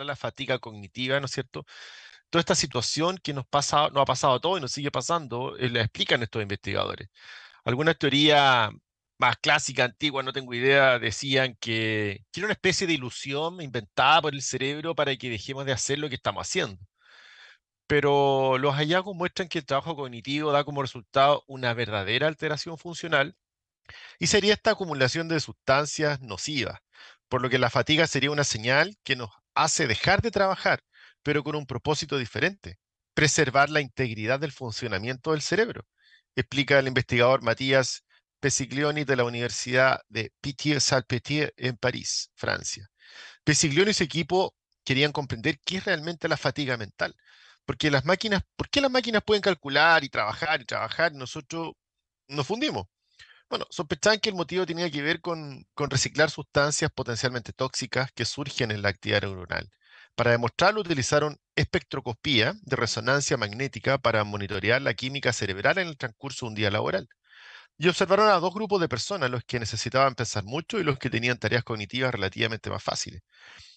a la fatiga cognitiva, ¿no es cierto? Toda esta situación que nos, pasa, nos ha pasado a todos y nos sigue pasando, eh, la explican estos investigadores. Algunas teorías más clásicas, antiguas, no tengo idea, decían que, que era una especie de ilusión inventada por el cerebro para que dejemos de hacer lo que estamos haciendo pero los hallazgos muestran que el trabajo cognitivo da como resultado una verdadera alteración funcional y sería esta acumulación de sustancias nocivas, por lo que la fatiga sería una señal que nos hace dejar de trabajar, pero con un propósito diferente, preservar la integridad del funcionamiento del cerebro, explica el investigador Matías Pesiglioni de la Universidad de Pitié-Salpêtrière en París, Francia. Pesiglioni y su equipo querían comprender qué es realmente la fatiga mental, porque las máquinas, ¿por qué las máquinas pueden calcular y trabajar y trabajar nosotros nos fundimos? Bueno, sospechaban que el motivo tenía que ver con, reciclar sustancias potencialmente tóxicas que surgen en la actividad neuronal. Para demostrarlo utilizaron espectroscopía de resonancia magnética para monitorear la química cerebral en el transcurso de un día laboral. Y observaron a dos grupos de personas, los que necesitaban pensar mucho y los que tenían tareas cognitivas relativamente más fáciles.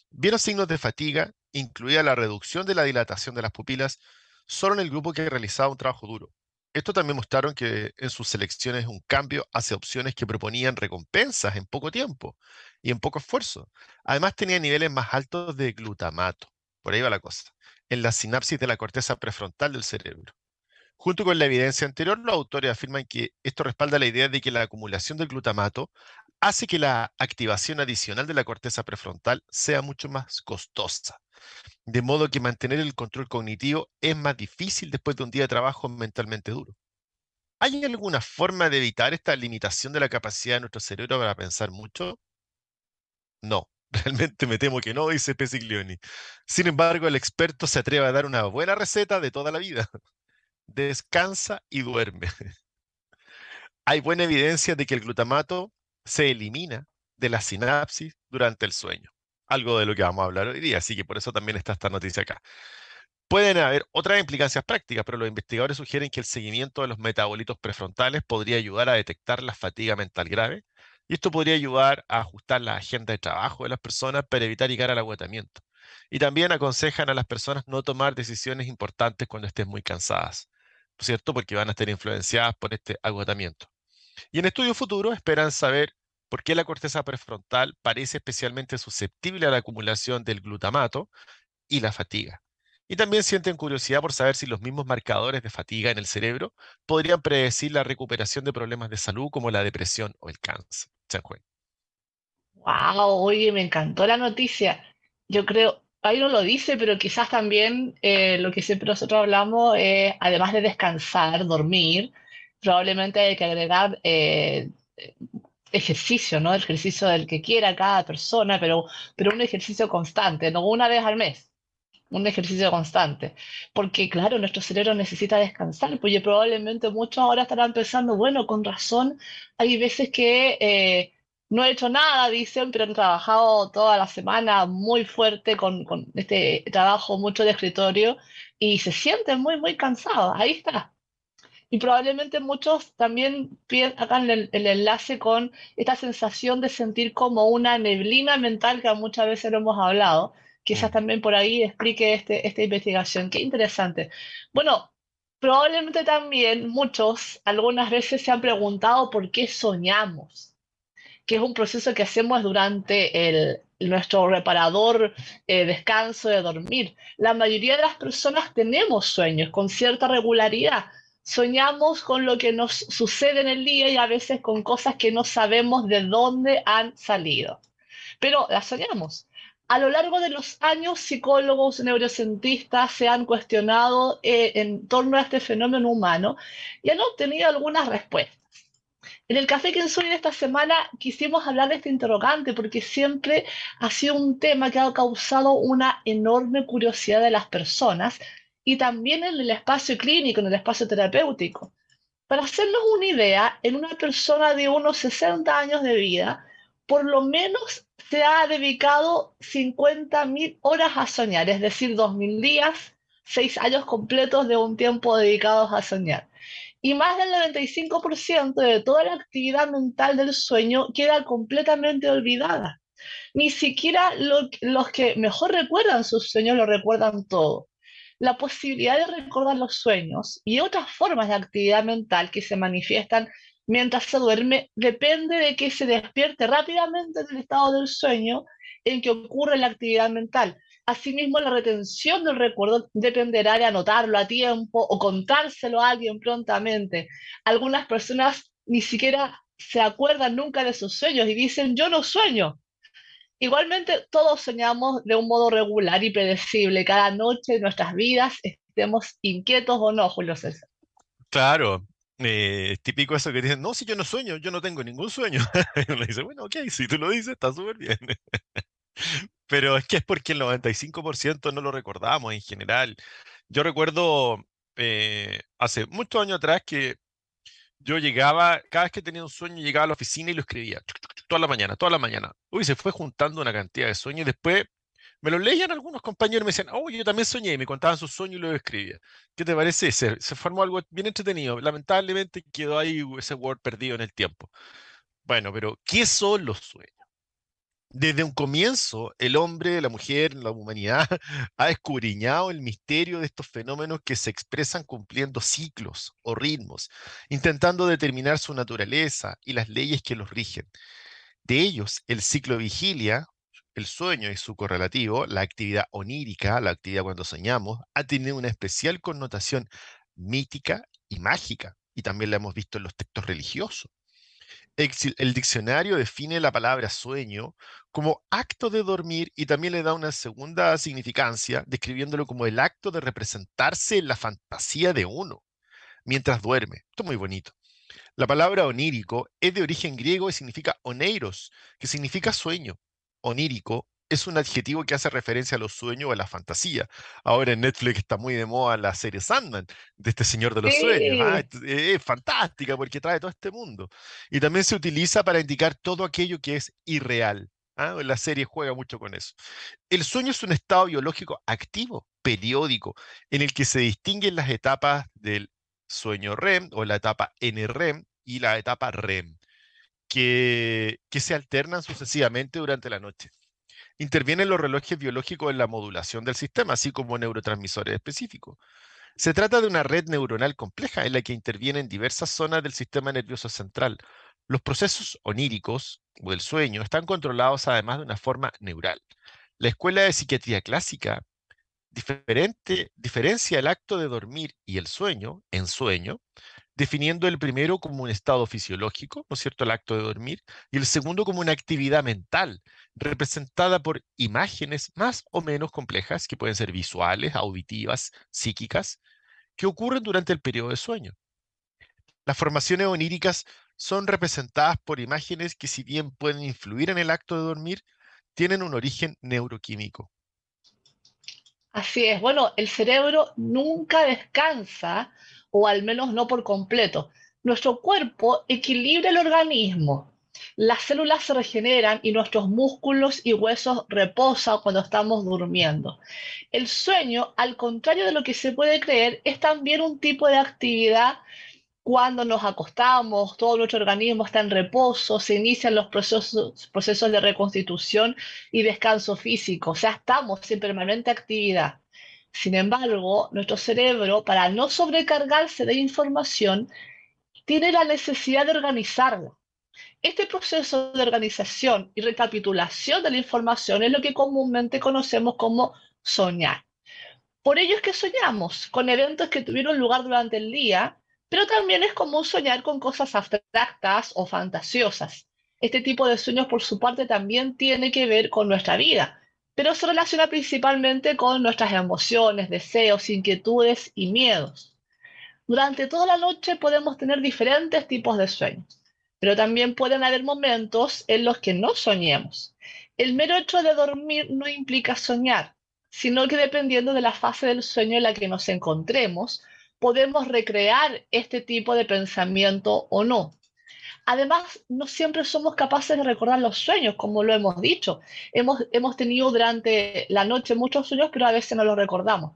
Vieron signos de fatiga, incluida la reducción de la dilatación de las pupilas, solo en el grupo que realizaba un trabajo duro. Esto también mostraron que en sus selecciones un cambio hacia opciones que proponían recompensas en poco tiempo y en poco esfuerzo. Además tenían niveles más altos de glutamato, por ahí va la cosa, en la sinapsis de la corteza prefrontal del cerebro. Junto con la evidencia anterior, los autores afirman que esto respalda la idea de que la acumulación del glutamato hace que la activación adicional de la corteza prefrontal sea mucho más costosa. De modo que mantener el control cognitivo es más difícil después de un día de trabajo mentalmente duro. ¿Hay alguna forma de evitar esta limitación de la capacidad de nuestro cerebro para pensar mucho? No, realmente me temo que no, dice Pesiglioni. Sin embargo, el experto se atreve a dar una buena receta de toda la vida. Descansa y duerme. Hay buena evidencia de que el glutamato se elimina de la sinapsis durante el sueño. Algo de lo que vamos a hablar hoy día, así que por eso también está esta noticia acá. Pueden haber otras implicancias prácticas, pero los investigadores sugieren que el seguimiento de los metabolitos prefrontales podría ayudar a detectar la fatiga mental grave y esto podría ayudar a ajustar la agenda de trabajo de las personas para evitar llegar al agotamiento. Y también aconsejan a las personas no tomar decisiones importantes cuando estén muy cansadas, ¿cierto? Porque van a estar influenciadas por este agotamiento. Y en estudios futuros esperan saber por qué la corteza prefrontal parece especialmente susceptible a la acumulación del glutamato y la fatiga. Y también sienten curiosidad por saber si los mismos marcadores de fatiga en el cerebro podrían predecir la recuperación de problemas de salud como la depresión o el cáncer. Wow, oye, me encantó la noticia. Yo creo, ahí no lo dice, pero quizás también eh, lo que siempre nosotros hablamos es, además de descansar, dormir, probablemente hay que agregar eh, ejercicio, ¿no? El ejercicio del que quiera cada persona, pero, pero un ejercicio constante, no una vez al mes, un ejercicio constante. Porque, claro, nuestro cerebro necesita descansar, porque probablemente muchos ahora estarán pensando, bueno, con razón, hay veces que eh, no he hecho nada, dicen, pero han trabajado toda la semana muy fuerte con, con este trabajo mucho de escritorio y se sienten muy, muy cansados. Ahí está y probablemente muchos también hagan el, el, enlace con esta sensación de sentir como una neblina mental que muchas veces lo hemos hablado. Quizás también por ahí explique este, esta investigación. Qué interesante. Bueno, probablemente también muchos algunas veces se han preguntado por qué soñamos, que es un proceso que hacemos durante el, nuestro reparador eh, descanso de dormir. La mayoría de las personas tenemos sueños con cierta regularidad soñamos con lo que nos sucede en el día y a veces con cosas que no sabemos de dónde han salido. Pero las soñamos. A lo largo de los años, psicólogos, neurocientistas se han cuestionado eh, en torno a este fenómeno humano y han obtenido algunas respuestas. En el Café que de esta semana quisimos hablar de este interrogante porque siempre ha sido un tema que ha causado una enorme curiosidad de las personas y también en el espacio clínico, en el espacio terapéutico. Para hacernos una idea, en una persona de unos 60 años de vida, por lo menos se ha dedicado 50.000 horas a soñar, es decir, 2.000 días, 6 años completos de un tiempo dedicados a soñar. Y más del 95% de toda la actividad mental del sueño queda completamente olvidada. Ni siquiera los que mejor recuerdan sus sueños lo recuerdan todo. La posibilidad de recordar los sueños y otras formas de actividad mental que se manifiestan mientras se duerme depende de que se despierte rápidamente del estado del sueño en que ocurre la actividad mental. Asimismo, la retención del recuerdo dependerá de anotarlo a tiempo o contárselo a alguien prontamente. Algunas personas ni siquiera se acuerdan nunca de sus sueños y dicen, yo no sueño. Igualmente, todos soñamos de un modo regular y predecible cada noche de nuestras vidas, estemos inquietos o no, Julio César. Claro, eh, es típico eso que dicen, no, si yo no sueño, yo no tengo ningún sueño. y uno dice, bueno, ok, si tú lo dices, está súper bien. Pero es que es porque el 95% no lo recordamos en general. Yo recuerdo eh, hace muchos años atrás que yo llegaba, cada vez que tenía un sueño, llegaba a la oficina y lo escribía, toda la mañana, toda la mañana. Uy, se fue juntando una cantidad de sueños y después me lo leían algunos compañeros y me decían, oh, yo también soñé, y me contaban sus sueños y lo escribía. ¿Qué te parece? Se, se formó algo bien entretenido. Lamentablemente quedó ahí ese Word perdido en el tiempo. Bueno, pero ¿qué son los sueños? Desde un comienzo, el hombre, la mujer, la humanidad ha escudriñado el misterio de estos fenómenos que se expresan cumpliendo ciclos o ritmos, intentando determinar su naturaleza y las leyes que los rigen. De ellos, el ciclo vigilia, el sueño y su correlativo, la actividad onírica, la actividad cuando soñamos, ha tenido una especial connotación mítica y mágica, y también la hemos visto en los textos religiosos. El diccionario define la palabra sueño como acto de dormir y también le da una segunda significancia, describiéndolo como el acto de representarse en la fantasía de uno mientras duerme. Esto es muy bonito. La palabra onírico es de origen griego y significa oneiros, que significa sueño. Onírico es un adjetivo que hace referencia a los sueños o a la fantasía. Ahora en Netflix está muy de moda la serie Sandman, de este señor de los sueños. Ah, es fantástica porque trae todo este mundo. Y también se utiliza para indicar todo aquello que es irreal. ¿ah? La serie juega mucho con eso. El sueño es un estado biológico activo, periódico, en el que se distinguen las etapas del sueño REM o la etapa NREM y la etapa REM, que, que se alternan sucesivamente durante la noche intervienen los relojes biológicos en la modulación del sistema, así como neurotransmisores específicos. Se trata de una red neuronal compleja en la que intervienen diversas zonas del sistema nervioso central. Los procesos oníricos o del sueño están controlados además de una forma neural. La escuela de psiquiatría clásica diferencia el acto de dormir y el sueño en sueño definiendo el primero como un estado fisiológico, ¿no es cierto?, el acto de dormir, y el segundo como una actividad mental, representada por imágenes más o menos complejas, que pueden ser visuales, auditivas, psíquicas, que ocurren durante el periodo de sueño. Las formaciones oníricas son representadas por imágenes que si bien pueden influir en el acto de dormir, tienen un origen neuroquímico. Así es, bueno, el cerebro nunca descansa o al menos no por completo. Nuestro cuerpo equilibra el organismo. Las células se regeneran y nuestros músculos y huesos reposan cuando estamos durmiendo. El sueño, al contrario de lo que se puede creer, es también un tipo de actividad cuando nos acostamos, todo nuestro organismo está en reposo, se inician los procesos, procesos de reconstitución y descanso físico, o sea, estamos en permanente actividad. Sin embargo, nuestro cerebro, para no sobrecargarse de información, tiene la necesidad de organizarla. Este proceso de organización y recapitulación de la información es lo que comúnmente conocemos como soñar. Por ello es que soñamos con eventos que tuvieron lugar durante el día, pero también es común soñar con cosas abstractas o fantasiosas. Este tipo de sueños, por su parte, también tiene que ver con nuestra vida, pero se relaciona principalmente con nuestras emociones, deseos, inquietudes y miedos. Durante toda la noche podemos tener diferentes tipos de sueños, pero también pueden haber momentos en los que no soñemos. El mero hecho de dormir no implica soñar, sino que dependiendo de la fase del sueño en la que nos encontremos, podemos recrear este tipo de pensamiento o no. Además, no siempre somos capaces de recordar los sueños, como lo hemos dicho. Hemos, hemos tenido durante la noche muchos sueños, pero a veces no los recordamos.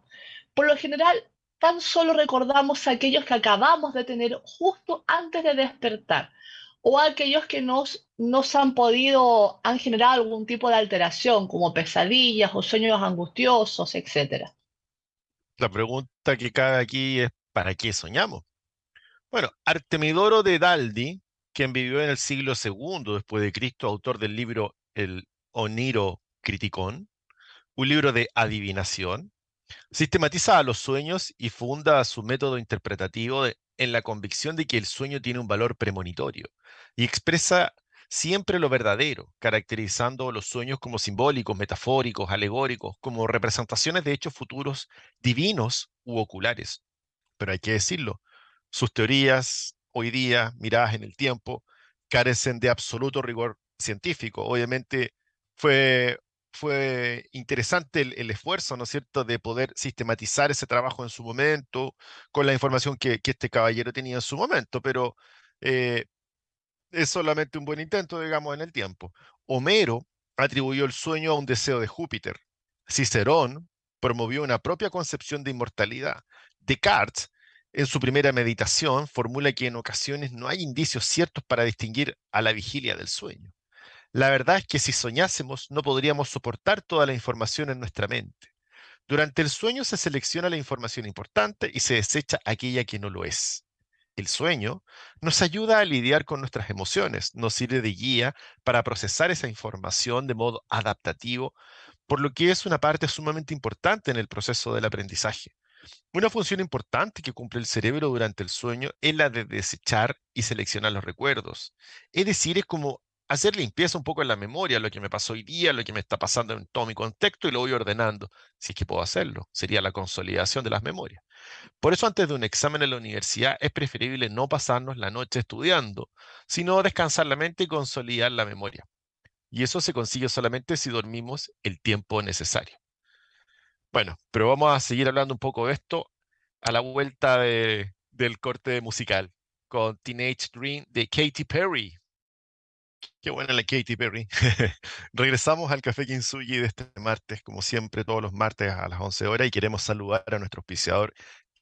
Por lo general, tan solo recordamos aquellos que acabamos de tener justo antes de despertar o aquellos que nos, nos han podido, han generado algún tipo de alteración, como pesadillas o sueños angustiosos, etc. La pregunta que cabe aquí es, ¿para qué soñamos? Bueno, Artemidoro de Daldi, quien vivió en el siglo II después de Cristo, autor del libro El Oniro Criticón, un libro de adivinación, sistematiza los sueños y funda su método interpretativo en la convicción de que el sueño tiene un valor premonitorio y expresa siempre lo verdadero, caracterizando los sueños como simbólicos, metafóricos, alegóricos, como representaciones de hechos futuros divinos u oculares. Pero hay que decirlo, sus teorías hoy día, miradas en el tiempo, carecen de absoluto rigor científico. Obviamente fue, fue interesante el, esfuerzo, ¿no es cierto?, de poder sistematizar ese trabajo en su momento, con la información que, este caballero tenía en su momento, pero eh, es solamente un buen intento, digamos, en el tiempo. Homero atribuyó el sueño a un deseo de Júpiter. Cicerón promovió una propia concepción de inmortalidad. Descartes, en su primera meditación, formula que en ocasiones no hay indicios ciertos para distinguir a la vigilia del sueño. La verdad es que si soñásemos no podríamos soportar toda la información en nuestra mente. Durante el sueño se selecciona la información importante y se desecha aquella que no lo es. El sueño nos ayuda a lidiar con nuestras emociones, nos sirve de guía para procesar esa información de modo adaptativo, por lo que es una parte sumamente importante en el proceso del aprendizaje. Una función importante que cumple el cerebro durante el sueño es la de desechar y seleccionar los recuerdos. Es decir, es como hacer limpieza un poco en la memoria, lo que me pasó hoy día, lo que me está pasando en todo mi contexto y lo voy ordenando, si es que puedo hacerlo. Sería la consolidación de las memorias. Por eso antes de un examen en la universidad es preferible no pasarnos la noche estudiando, sino descansar la mente y consolidar la memoria. Y eso se consigue solamente si dormimos el tiempo necesario. Bueno, pero vamos a seguir hablando un poco de esto a la vuelta del corte musical con Teenage Dream de Katy Perry. Qué buena la Katy Perry. Regresamos al Café Kinsugi de este martes, como siempre, todos los martes a las 11 horas, y queremos saludar a nuestro auspiciador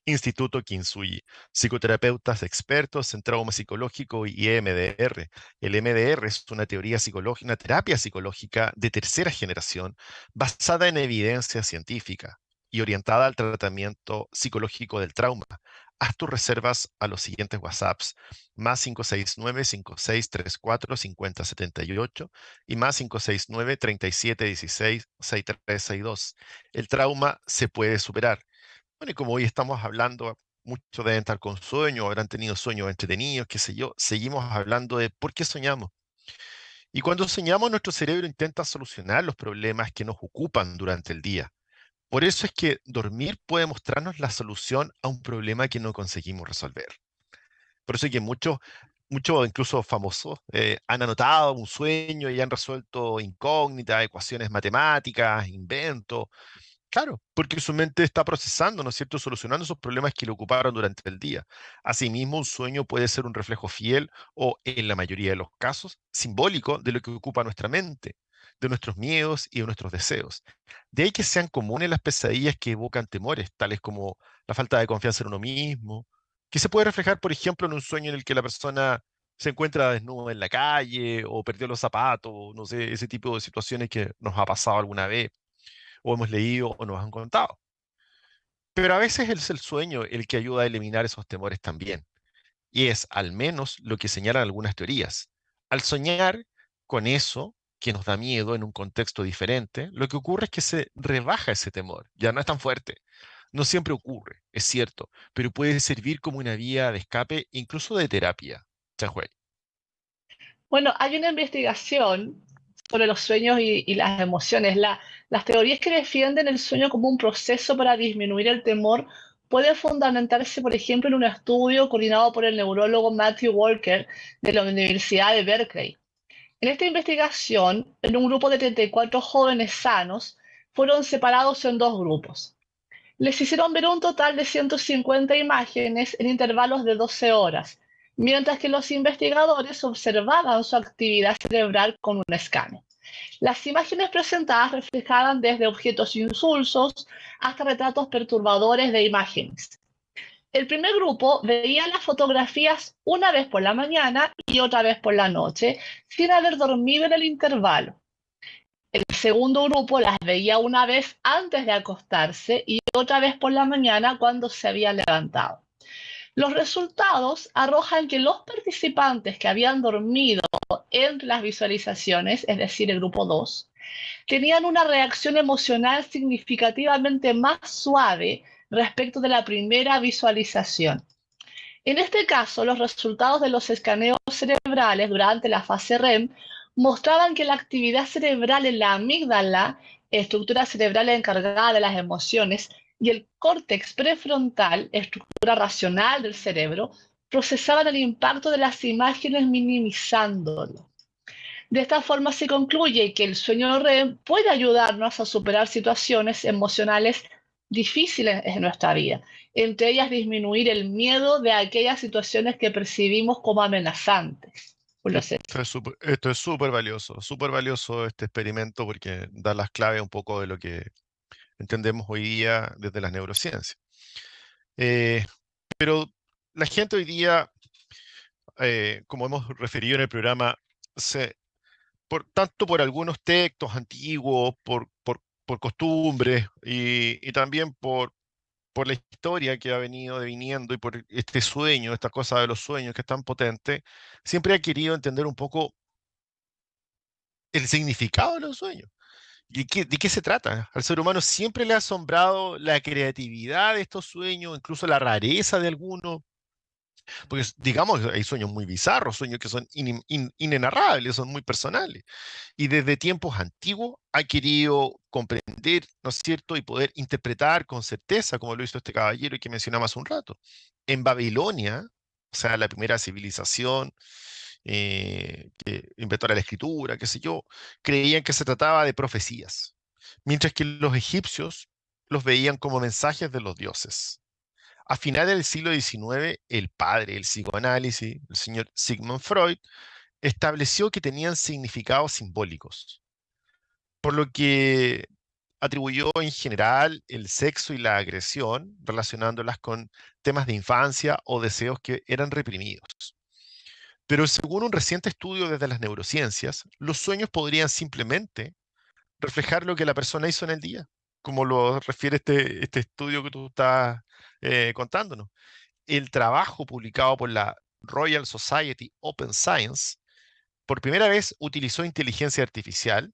Instituto Kinsuyi, psicoterapeutas expertos en trauma psicológico y EMDR. El EMDR es una teoría psicológica, una terapia psicológica de tercera generación basada en evidencia científica y orientada al tratamiento psicológico del trauma, haz tus reservas a los siguientes WhatsApps, más 569-5634-5078 y más 569-3716-6362. El trauma se puede superar. Bueno, y como hoy estamos hablando, muchos deben estar con sueños, habrán tenido sueños entretenidos, qué sé yo, seguimos hablando de por qué soñamos. Y cuando soñamos, nuestro cerebro intenta solucionar los problemas que nos ocupan durante el día. Por eso es que dormir puede mostrarnos la solución a un problema que no conseguimos resolver. Por eso es que muchos, muchos incluso famosos, eh, han anotado un sueño y han resuelto incógnitas, ecuaciones matemáticas, inventos. Claro, porque su mente está procesando, ¿no es cierto?, solucionando esos problemas que le ocuparon durante el día. Asimismo, un sueño puede ser un reflejo fiel o, en la mayoría de los casos, simbólico de lo que ocupa nuestra mente de nuestros miedos y de nuestros deseos. De ahí que sean comunes las pesadillas que evocan temores, tales como la falta de confianza en uno mismo, que se puede reflejar, por ejemplo, en un sueño en el que la persona se encuentra desnuda en la calle o perdió los zapatos, no sé, ese tipo de situaciones que nos ha pasado alguna vez, o hemos leído o nos han contado. Pero a veces es el sueño el que ayuda a eliminar esos temores también. Y es al menos lo que señalan algunas teorías. Al soñar con eso, que nos da miedo en un contexto diferente, lo que ocurre es que se rebaja ese temor, ya no es tan fuerte. No siempre ocurre, es cierto, pero puede servir como una vía de escape, incluso de terapia. Chanhuey. Bueno, hay una investigación sobre los sueños y, las emociones. las teorías que defienden el sueño como un proceso para disminuir el temor pueden fundamentarse, por ejemplo, en un estudio coordinado por el neurólogo Matthew Walker de la Universidad de Berkeley. En esta investigación, en un grupo de 34 jóvenes sanos, fueron separados en dos grupos. Les hicieron ver un total de 150 imágenes en intervalos de 12 horas, mientras que los investigadores observaban su actividad cerebral con un escáner. Las imágenes presentadas reflejaban desde objetos insulsos hasta retratos perturbadores de imágenes. El primer grupo veía las fotografías una vez por la mañana y otra vez por la noche, sin haber dormido en el intervalo. El segundo grupo las veía una vez antes de acostarse y otra vez por la mañana cuando se había levantado. Los resultados arrojan que los participantes que habían dormido entre las visualizaciones, es decir, el grupo 2, tenían una reacción emocional significativamente más suave respecto de la primera visualización. En este caso, los resultados de los escaneos cerebrales durante la fase REM mostraban que la actividad cerebral en la amígdala, estructura cerebral encargada de las emociones, y el córtex prefrontal, estructura racional del cerebro, procesaban el impacto de las imágenes minimizándolo. De esta forma se concluye que el sueño REM puede ayudarnos a superar situaciones emocionales difíciles en nuestra vida, entre ellas disminuir el miedo de aquellas situaciones que percibimos como amenazantes. Esto es súper valioso, súper valioso este experimento porque da las claves un poco de lo que entendemos hoy día desde las neurociencias. Eh, pero la gente hoy día, eh, como hemos referido en el programa, por, tanto por algunos textos antiguos, por, costumbres y, y, también por, por la historia que ha venido deviniendo y por este sueño, esta cosa de los sueños que es tan potente, siempre ha querido entender un poco el significado de los sueños. ¿De qué, ¿De qué, se trata? Al ser humano siempre le ha asombrado la creatividad de estos sueños, incluso la rareza de algunos. Porque, digamos, hay sueños muy bizarros, sueños que son inenarrables, son muy personales. Y desde tiempos antiguos ha querido comprender, ¿no es cierto?, y poder interpretar con certeza, como lo hizo este caballero y que mencionaba hace un rato. En Babilonia, o sea, la primera civilización, eh, que inventó la escritura, qué sé yo, creían que se trataba de profecías, mientras que los egipcios los veían como mensajes de los dioses. A finales del siglo XIX, el padre del psicoanálisis, el señor Sigmund Freud, estableció que tenían significados simbólicos, por lo que atribuyó en general el sexo y la agresión, relacionándolas con temas de infancia o deseos que eran reprimidos. Pero según un reciente estudio desde las neurociencias, los sueños podrían simplemente reflejar lo que la persona hizo en el día, como lo refiere este, este estudio que tú estás eh, contándonos. El trabajo publicado por la Royal Society Open Science por primera vez utilizó inteligencia artificial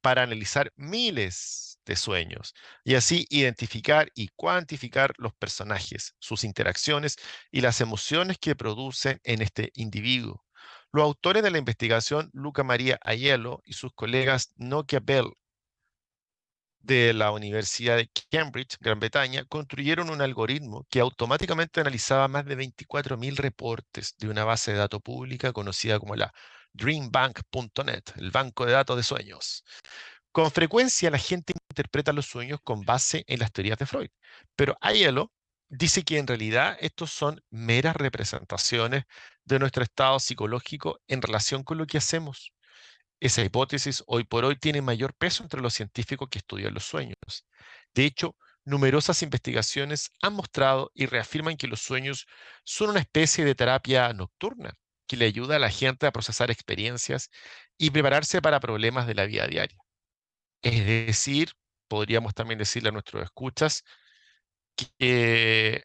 para analizar miles de sueños y así identificar y cuantificar los personajes, sus interacciones y las emociones que producen en este individuo. Los autores de la investigación, Luca María Aiello y sus colegas Nokia Bell de la Universidad de Cambridge, Gran Bretaña, construyeron un algoritmo que automáticamente analizaba más de 24.000 reportes de una base de datos pública conocida como la dreambank.net, el banco de datos de sueños. Con frecuencia la gente interpreta los sueños con base en las teorías de Freud, pero Aiello dice que en realidad estos son meras representaciones de nuestro estado psicológico en relación con lo que hacemos. Esa hipótesis hoy por hoy tiene mayor peso entre los científicos que estudian los sueños. De hecho, numerosas investigaciones han mostrado y reafirman que los sueños son una especie de terapia nocturna que le ayuda a la gente a procesar experiencias y prepararse para problemas de la vida diaria. Es decir, podríamos también decirle a nuestros escuchas que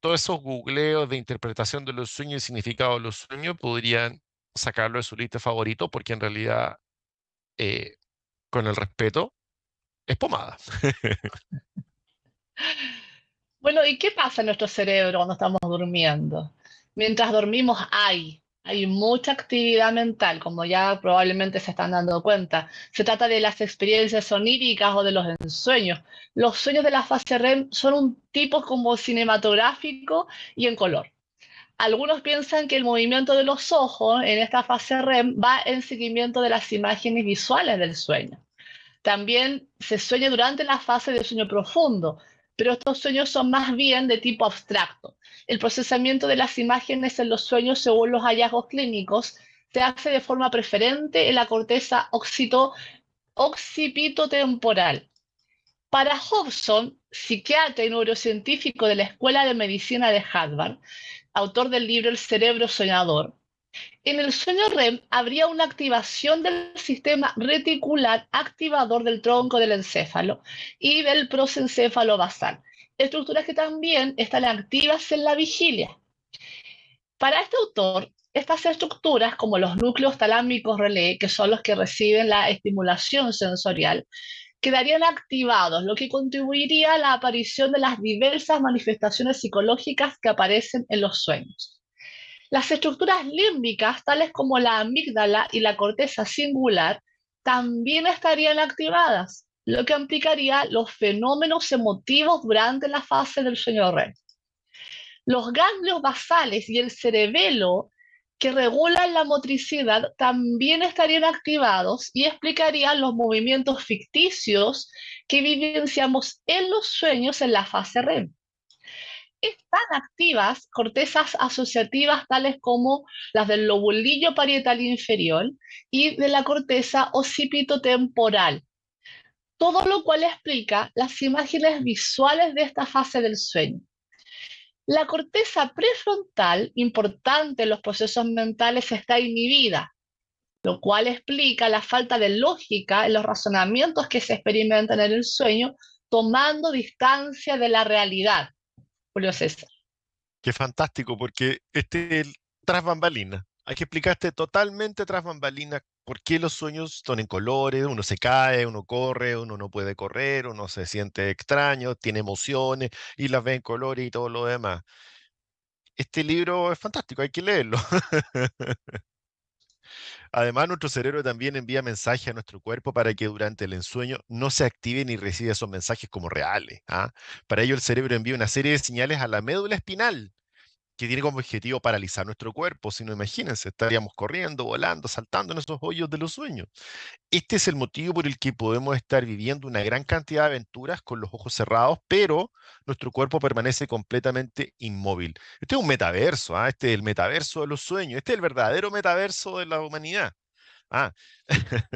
todos esos googleos de interpretación de los sueños y significado de los sueños podrían sacarlo de su lista favorito porque en realidad, eh, con el respeto, es pomada. Bueno, ¿y qué pasa en nuestro cerebro cuando estamos durmiendo? Mientras dormimos hay hay mucha actividad mental, como ya probablemente se están dando cuenta. Se trata de las experiencias oníricas o de los ensueños. Los sueños de la fase REM son un tipo como cinematográfico y en color. Algunos piensan que el movimiento de los ojos en esta fase REM va en seguimiento de las imágenes visuales del sueño. También se sueña durante la fase de sueño profundo, pero estos sueños son más bien de tipo abstracto. El procesamiento de las imágenes en los sueños, según los hallazgos clínicos, se hace de forma preferente en la corteza occipitotemporal. Para Hobson, psiquiatra y neurocientífico de la Escuela de Medicina de Harvard, autor del libro El cerebro soñador, en el sueño REM habría una activación del sistema reticular activador del tronco del encéfalo y del prosencéfalo basal, estructuras que también están activas en la vigilia. Para este autor, estas estructuras, como los núcleos talámicos relé, que son los que reciben la estimulación sensorial, quedarían activados, lo que contribuiría a la aparición de las diversas manifestaciones psicológicas que aparecen en los sueños. Las estructuras límbicas, tales como la amígdala y la corteza singular, también estarían activadas, lo que implicaría los fenómenos emotivos durante la fase del sueño REM. Los ganglios basales y el cerebelo que regulan la motricidad también estarían activados y explicarían los movimientos ficticios que vivenciamos en los sueños en la fase REM. Están activas cortezas asociativas tales como las del lobulillo parietal inferior y de la corteza occipitotemporal, todo lo cual explica las imágenes visuales de esta fase del sueño. La corteza prefrontal, importante en los procesos mentales, está inhibida, lo cual explica la falta de lógica en los razonamientos que se experimentan en el sueño, tomando distancia de la realidad. Julio César. Qué fantástico, porque este es tras bambalina. Hay que explicarte totalmente tras bambalina por qué los sueños son en colores, uno se cae, uno corre, uno no puede correr, uno se siente extraño, tiene emociones y las ve en colores y todo lo demás. Este libro es fantástico, hay que leerlo. Además, nuestro cerebro también envía mensajes a nuestro cuerpo para que durante el ensueño no se activen y reciba esos mensajes como reales. ¿ah? Para ello, el cerebro envía una serie de señales a la médula espinal que tiene como objetivo paralizar nuestro cuerpo. Si no, imagínense, estaríamos corriendo, volando, saltando en esos hoyos de los sueños. Este es el motivo por el que podemos estar viviendo una gran cantidad de aventuras con los ojos cerrados, pero nuestro cuerpo permanece completamente inmóvil. Este es un metaverso, ¿ah? este es el metaverso de los sueños, este es el verdadero metaverso de la humanidad. Ah,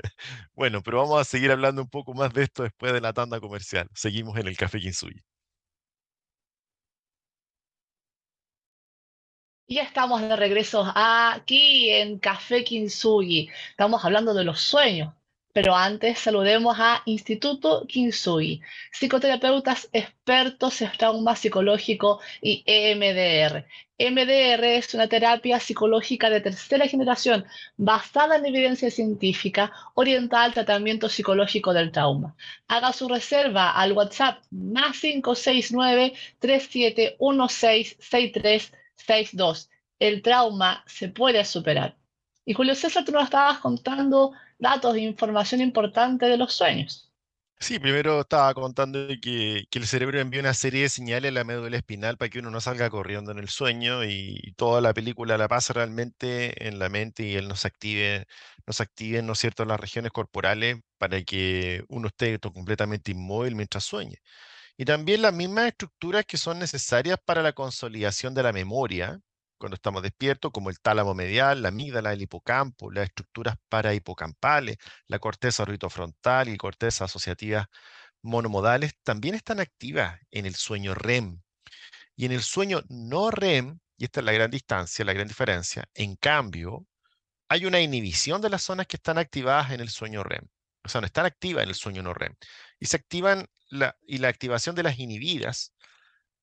bueno, pero vamos a seguir hablando un poco más de esto después de la tanda comercial. Seguimos en el Café Ya estamos de regreso aquí en Café Kinsugi. Estamos hablando de los sueños, pero antes saludemos a Instituto Kinsugi, psicoterapeutas expertos en trauma psicológico y EMDR. EMDR es una terapia psicológica de tercera generación basada en evidencia científica orientada al tratamiento psicológico del trauma. Haga su reserva al WhatsApp más 569 371663 6.2. El trauma se puede superar. Y Julio César, tú nos estabas contando datos e información importante de los sueños. Sí, primero estaba contando que, que, el cerebro envía una serie de señales a la médula espinal para que uno no salga corriendo en el sueño y, toda la película la pasa realmente en la mente y él nos active, nos active, ¿no es cierto?, las regiones corporales para que uno esté completamente inmóvil mientras sueñe. Y también las mismas estructuras que son necesarias para la consolidación de la memoria cuando estamos despiertos, como el tálamo medial, la amígdala, el hipocampo, las estructuras parahipocampales, la corteza orbitofrontal y corteza asociativa monomodales, también están activas en el sueño REM. Y en el sueño no REM, y esta es la gran distancia, la gran diferencia, en cambio, hay una inhibición de las zonas que están activadas en el sueño REM. O sea, no están activas en el sueño no REM. Y se activan y la activación de las inhibidas,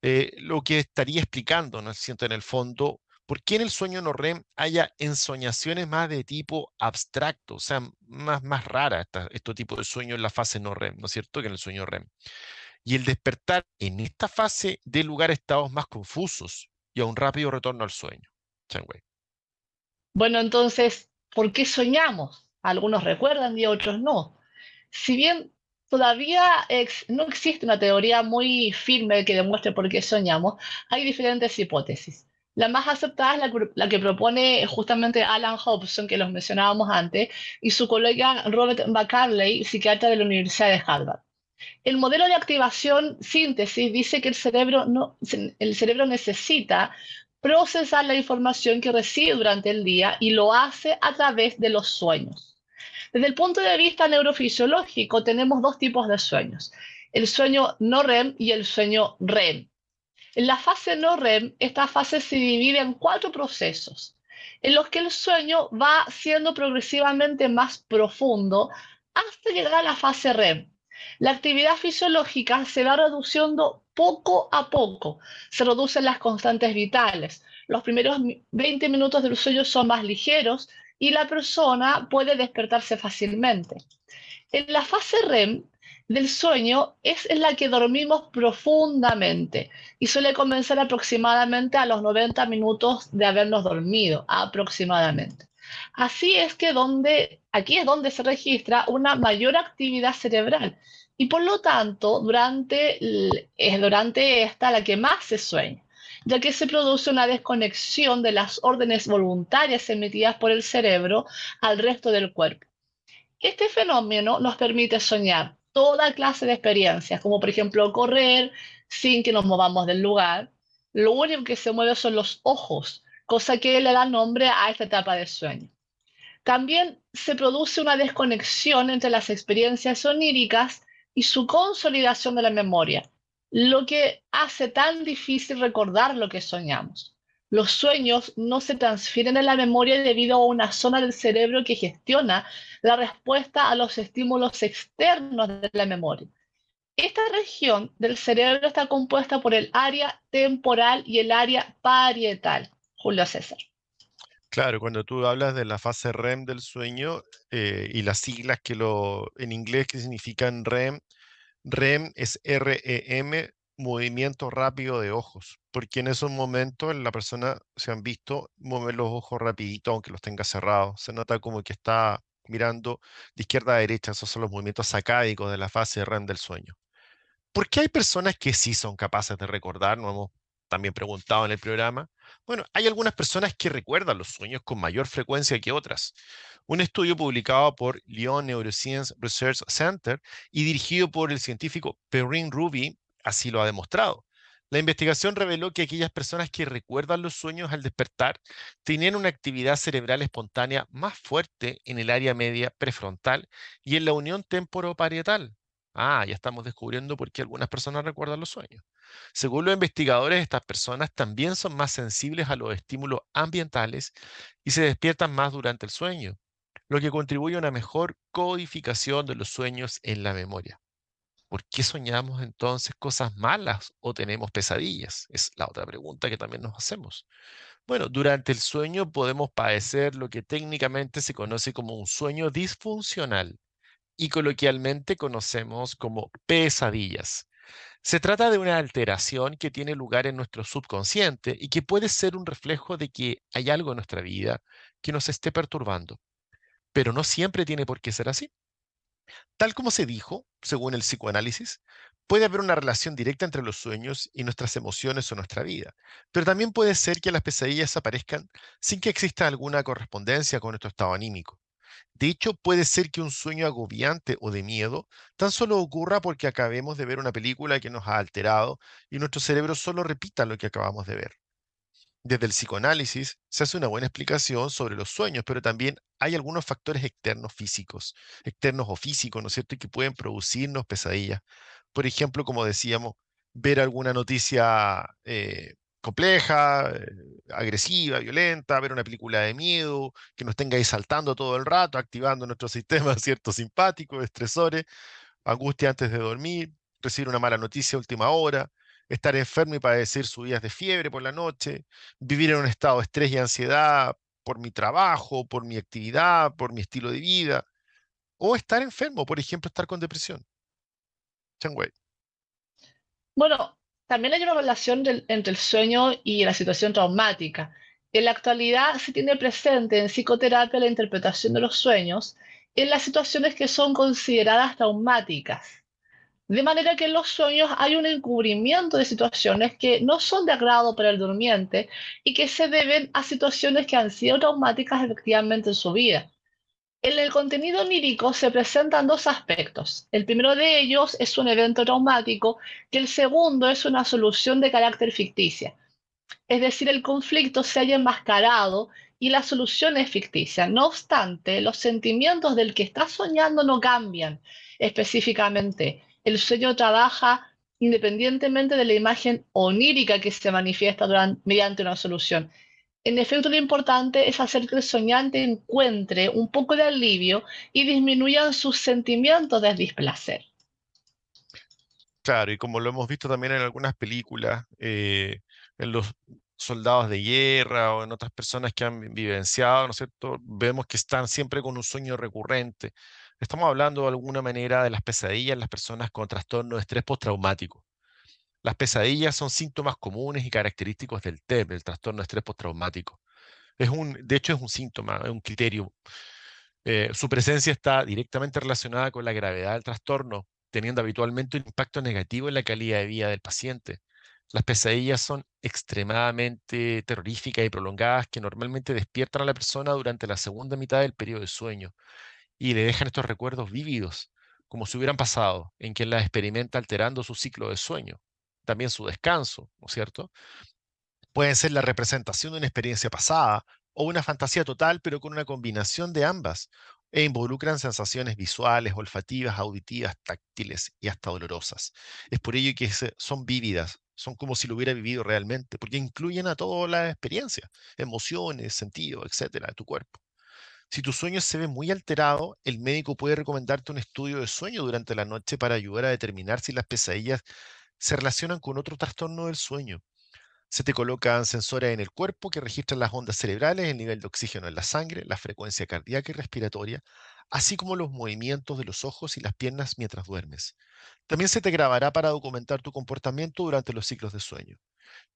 eh, lo que estaría explicando, ¿no siento en el fondo, por qué en el sueño no REM haya ensoñaciones más de tipo abstracto, o sea, más, más rara este tipo de sueño en la fase no REM, ¿no es cierto?, que en el sueño REM. Y el despertar en esta fase de lugar a estados más confusos y a un rápido retorno al sueño. Bueno, entonces, ¿por qué soñamos? Algunos recuerdan y otros no. Si bien Todavía no existe una teoría muy firme que demuestre por qué soñamos. Hay diferentes hipótesis. La más aceptada es la, que propone justamente Alan Hobson, que los mencionábamos antes, y su colega Robert McCarley, psiquiatra de la Universidad de Harvard. El modelo de activación síntesis dice que el cerebro, no, el cerebro necesita procesar la información que recibe durante el día y lo hace a través de los sueños. Desde el punto de vista neurofisiológico, tenemos dos tipos de sueños. el sueño no REM y el sueño REM. En la fase no REM, esta fase se divide en cuatro procesos, en los que el sueño va siendo progresivamente más profundo hasta llegar a la fase REM. La actividad fisiológica se va reduciendo poco a poco, se reducen las constantes vitales. Los primeros 20 minutos del sueño son más ligeros y la persona puede despertarse fácilmente. En la fase REM del sueño es en la que dormimos profundamente y suele comenzar aproximadamente a los 90 minutos de habernos dormido, aproximadamente. Así es que aquí es donde se registra una mayor actividad cerebral y por lo tanto durante, es durante esta la que más se sueña, ya que se produce una desconexión de las órdenes voluntarias emitidas por el cerebro al resto del cuerpo. Este fenómeno nos permite soñar toda clase de experiencias, como por ejemplo correr sin que nos movamos del lugar. Lo único que se mueve son los ojos, cosa que le da nombre a esta etapa de sueño. También se produce una desconexión entre las experiencias oníricas y su consolidación de la memoria, lo que hace tan difícil recordar lo que soñamos. Los sueños no se transfieren en la memoria debido a una zona del cerebro que gestiona la respuesta a los estímulos externos de la memoria. Esta región del cerebro está compuesta por el área temporal y el área parietal. Julio César. Claro, cuando tú hablas de la fase REM del sueño eh, y las siglas que lo en inglés que significan REM, REM es REM, movimiento rápido de ojos, porque en esos momentos la persona se han visto mover los ojos rapidito, aunque los tenga cerrados. Se nota como que está mirando de izquierda a derecha, esos son los movimientos sacádicos de la fase REM del sueño. ¿Por qué hay personas que sí son capaces de recordar? Nos hemos también preguntado en el programa. Bueno, hay algunas personas que recuerdan los sueños con mayor frecuencia que otras. Un estudio publicado por Lyon Neuroscience Research Center y dirigido por el científico Perrin Ruby así lo ha demostrado. La investigación reveló que aquellas personas que recuerdan los sueños al despertar tenían una actividad cerebral espontánea más fuerte en el área media prefrontal y en la unión temporoparietal. Ah, ya estamos descubriendo por qué algunas personas recuerdan los sueños. Según los investigadores, estas personas también son más sensibles a los estímulos ambientales y se despiertan más durante el sueño, lo que contribuye a una mejor codificación de los sueños en la memoria. ¿Por qué soñamos entonces cosas malas o tenemos pesadillas? Es la otra pregunta que también nos hacemos. Bueno, durante el sueño podemos padecer lo que técnicamente se conoce como un sueño disfuncional y coloquialmente conocemos como pesadillas. Se trata de una alteración que tiene lugar en nuestro subconsciente y que puede ser un reflejo de que hay algo en nuestra vida que nos esté perturbando. Pero no siempre tiene por qué ser así. Tal como se dijo, según el psicoanálisis, puede haber una relación directa entre los sueños y nuestras emociones o nuestra vida, pero también puede ser que las pesadillas aparezcan sin que exista alguna correspondencia con nuestro estado anímico. De hecho, puede ser que un sueño agobiante o de miedo tan solo ocurra porque acabemos de ver una película que nos ha alterado y nuestro cerebro solo repita lo que acabamos de ver. Desde el psicoanálisis se hace una buena explicación sobre los sueños, pero también hay algunos factores externos físicos, externos o físicos, ¿no es cierto?, que pueden producirnos pesadillas. Por ejemplo, como decíamos, ver alguna noticia eh, compleja, eh, agresiva, violenta, ver una película de miedo, que nos tenga ahí saltando todo el rato, activando nuestro sistema, ¿cierto?, simpático, estresores, angustia antes de dormir, recibir una mala noticia a última hora, estar enfermo y padecer subidas de fiebre por la noche, vivir en un estado de estrés y ansiedad por mi trabajo, por mi actividad, por mi estilo de vida, o estar enfermo, por ejemplo, estar con depresión. Changwei. Bueno, también hay una relación entre el sueño y la situación traumática. En la actualidad se tiene presente en psicoterapia la interpretación de los sueños en las situaciones que son consideradas traumáticas. De manera que en los sueños hay un encubrimiento de situaciones que no son de agrado para el durmiente y que se deben a situaciones que han sido traumáticas efectivamente en su vida. En el contenido onírico se presentan dos aspectos. El primero de ellos es un evento traumático y el segundo es una solución de carácter ficticia. Es decir, el conflicto se haya enmascarado y la solución es ficticia. No obstante, los sentimientos del que está soñando no cambian específicamente el sueño trabaja independientemente de la imagen onírica que se manifiesta mediante una solución. En efecto, lo importante es hacer que el soñante encuentre un poco de alivio y disminuyan sus sentimientos de displacer. Claro, y como lo hemos visto también en algunas películas, eh, en los soldados de guerra o en otras personas que han vivenciado, ¿no es? Vemos que están siempre con un sueño recurrente. Estamos hablando de alguna manera de las pesadillas en las personas con trastorno de estrés postraumático. Las pesadillas son síntomas comunes y característicos del TEP, el trastorno de estrés postraumático. Es un, de hecho, es un síntoma, un criterio. Eh, su presencia está directamente relacionada con la gravedad del trastorno, teniendo habitualmente un impacto negativo en la calidad de vida del paciente. Las pesadillas son extremadamente terroríficas y prolongadas que normalmente despiertan a la persona durante la segunda mitad del periodo de sueño y le dejan estos recuerdos vívidos, como si hubieran pasado, en quien las experimenta alterando su ciclo de sueño, también su descanso, ¿no es cierto? Pueden ser la representación de una experiencia pasada o una fantasía total, pero con una combinación de ambas, e involucran sensaciones visuales, olfativas, auditivas, táctiles y hasta dolorosas. Es por ello que son vívidas, son como si lo hubiera vivido realmente, porque incluyen a toda la experiencia, emociones, sentidos, etcétera, de tu cuerpo. Si tu sueño se ve muy alterado, el médico puede recomendarte un estudio de sueño durante la noche para ayudar a determinar si las pesadillas se relacionan con otro trastorno del sueño. Se te colocan sensores en el cuerpo que registran las ondas cerebrales, el nivel de oxígeno en la sangre, la frecuencia cardíaca y respiratoria, así como los movimientos de los ojos y las piernas mientras duermes. También se te grabará para documentar tu comportamiento durante los ciclos de sueño.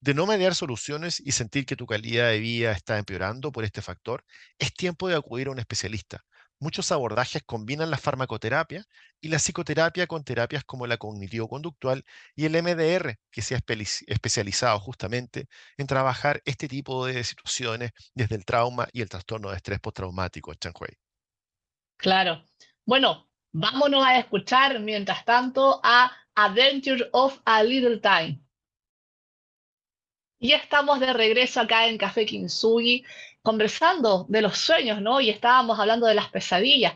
De no mediar soluciones y sentir que tu calidad de vida está empeorando por este factor, es tiempo de acudir a un especialista. Muchos abordajes combinan la farmacoterapia y la psicoterapia con terapias como la cognitivo-conductual y el MDR, que se ha especializado justamente en trabajar este tipo de situaciones desde el trauma y el trastorno de estrés postraumático, Chanhui. Claro. Bueno, vámonos a escuchar mientras tanto a Adventure of a Little Time. Y estamos de regreso acá en Café Kinsugi conversando de los sueños, ¿no? Y estábamos hablando de las pesadillas.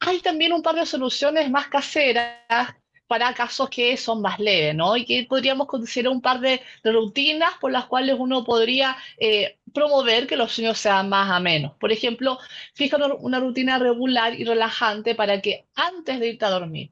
Hay también un par de soluciones más caseras para casos que son más leves, ¿no? Y que podríamos considerar un par de, rutinas por las cuales uno podría eh, promover que los sueños sean más amenos. Por ejemplo, fija una rutina regular y relajante para que antes de irte a dormir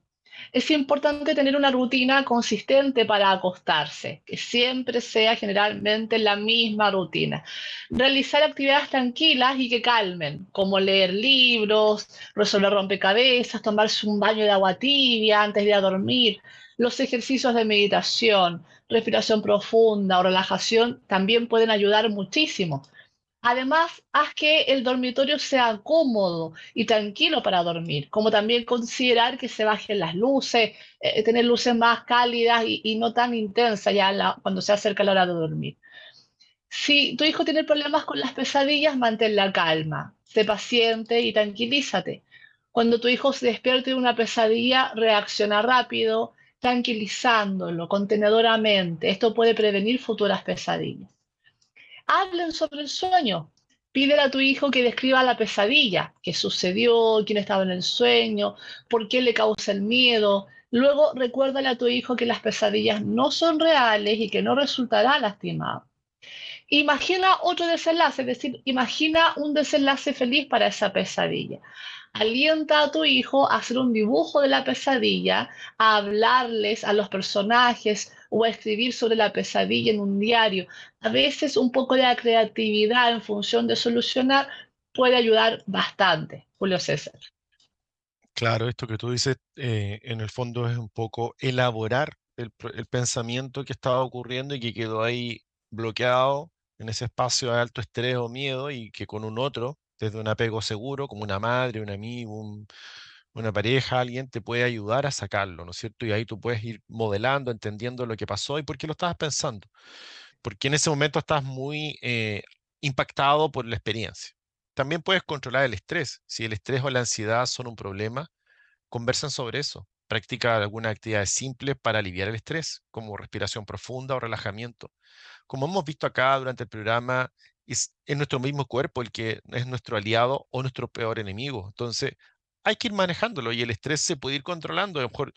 es importante tener una rutina consistente para acostarse, que siempre sea generalmente la misma rutina. Realizar actividades tranquilas y que calmen, como leer libros, resolver rompecabezas, tomarse un baño de agua tibia antes de ir a dormir. Los ejercicios de meditación, respiración profunda o relajación también pueden ayudar muchísimo. Además, haz que el dormitorio sea cómodo y tranquilo para dormir, como también considerar que se bajen las luces, eh, tener luces más cálidas y, no tan intensas ya cuando se acerca la hora de dormir. Si tu hijo tiene problemas con las pesadillas, mantén la calma, sé paciente y tranquilízate. Cuando tu hijo se despierte de una pesadilla, reacciona rápido, tranquilizándolo contenedoramente. Esto puede prevenir futuras pesadillas hablen sobre el sueño. Pídele a tu hijo que describa la pesadilla, qué sucedió, quién estaba en el sueño, por qué le causa el miedo. Luego recuérdale a tu hijo que las pesadillas no son reales y que no resultará lastimado. Imagina otro desenlace, es decir, imagina un desenlace feliz para esa pesadilla alienta a tu hijo a hacer un dibujo de la pesadilla, a hablarles a los personajes o escribir sobre la pesadilla en un diario. A veces un poco de creatividad en función de solucionar puede ayudar bastante, Julio César. Claro, esto que tú dices eh, en el fondo es un poco elaborar el, el pensamiento que estaba ocurriendo y que quedó ahí bloqueado en ese espacio de alto estrés o miedo y que con un otro desde un apego seguro, como una madre, un amigo, una pareja, alguien te puede ayudar a sacarlo, ¿no es cierto? Y ahí tú puedes ir modelando, entendiendo lo que pasó y por qué lo estabas pensando. Porque en ese momento estás muy eh, impactado por la experiencia. También puedes controlar el estrés. Si el estrés o la ansiedad son un problema, conversan sobre eso. Practica alguna actividad simple para aliviar el estrés, como respiración profunda o relajamiento. Como hemos visto acá durante el programa, es, nuestro mismo cuerpo el que es nuestro aliado o nuestro peor enemigo. Entonces, hay que ir manejándolo y el estrés se puede ir controlando. A lo mejor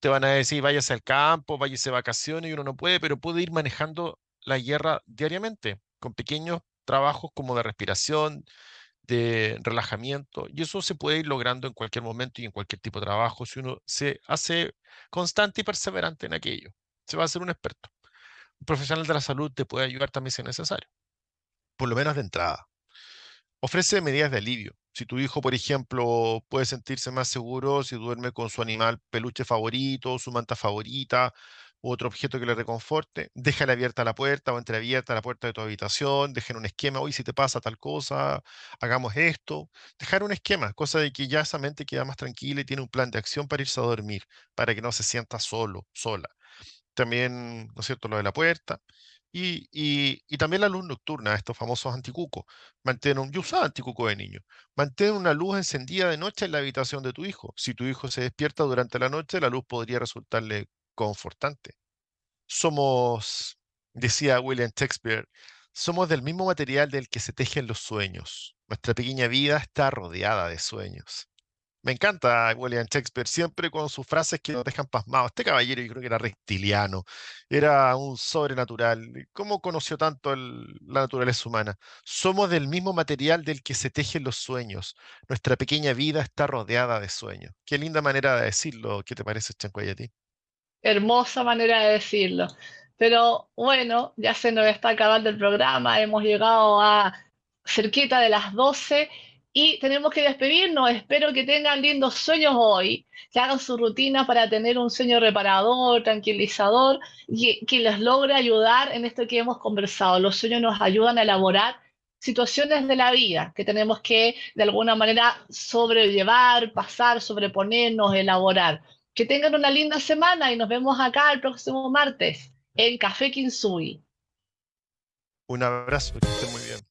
te van a decir, váyase al campo, váyase de vacaciones y uno no puede, pero puede ir manejando la guerra diariamente con pequeños trabajos como de respiración, de relajamiento, y eso se puede ir logrando en cualquier momento y en cualquier tipo de trabajo si uno se hace constante y perseverante en aquello. Se va a ser un experto. Un profesional de la salud te puede ayudar también si es necesario, por lo menos de entrada. Ofrece medidas de alivio. Si tu hijo, por ejemplo, puede sentirse más seguro si duerme con su animal peluche favorito, su manta favorita, u otro objeto que le reconforte, déjale abierta la puerta o entreabierta la puerta de tu habitación, dejen un esquema, hoy si te pasa tal cosa, hagamos esto, dejar un esquema, cosa de que ya esa mente queda más tranquila y tiene un plan de acción para irse a dormir, para que no se sienta solo, sola. También, ¿no es cierto?, lo de la puerta. Y, también la luz nocturna, estos famosos anticucos. Mantén un, yo usaba anticuco de niño. Mantén una luz encendida de noche en la habitación de tu hijo. Si tu hijo se despierta durante la noche, la luz podría resultarle confortante. Somos, decía William Shakespeare, somos del mismo material del que se tejen los sueños. Nuestra pequeña vida está rodeada de sueños. Me encanta William Shakespeare, siempre con sus frases que nos dejan pasmados. Este caballero yo creo que era reptiliano, era un sobrenatural. ¿Cómo conoció tanto la naturaleza humana? Somos del mismo material del que se tejen los sueños. Nuestra pequeña vida está rodeada de sueños. Qué linda manera de decirlo. ¿Qué te parece, Chanco, a ti? Hermosa manera de decirlo. Pero bueno, ya se nos está acabando el programa, hemos llegado a cerquita de las 12 y tenemos que despedirnos. Espero que tengan lindos sueños hoy, que hagan su rutina para tener un sueño reparador, tranquilizador y que les logre ayudar en esto que hemos conversado. Los sueños nos ayudan a elaborar situaciones de la vida que tenemos que de alguna manera sobrellevar, pasar, sobreponernos, elaborar. Que tengan una linda semana y nos vemos acá el próximo martes en Café Kinsui. Un abrazo, que estén muy bien.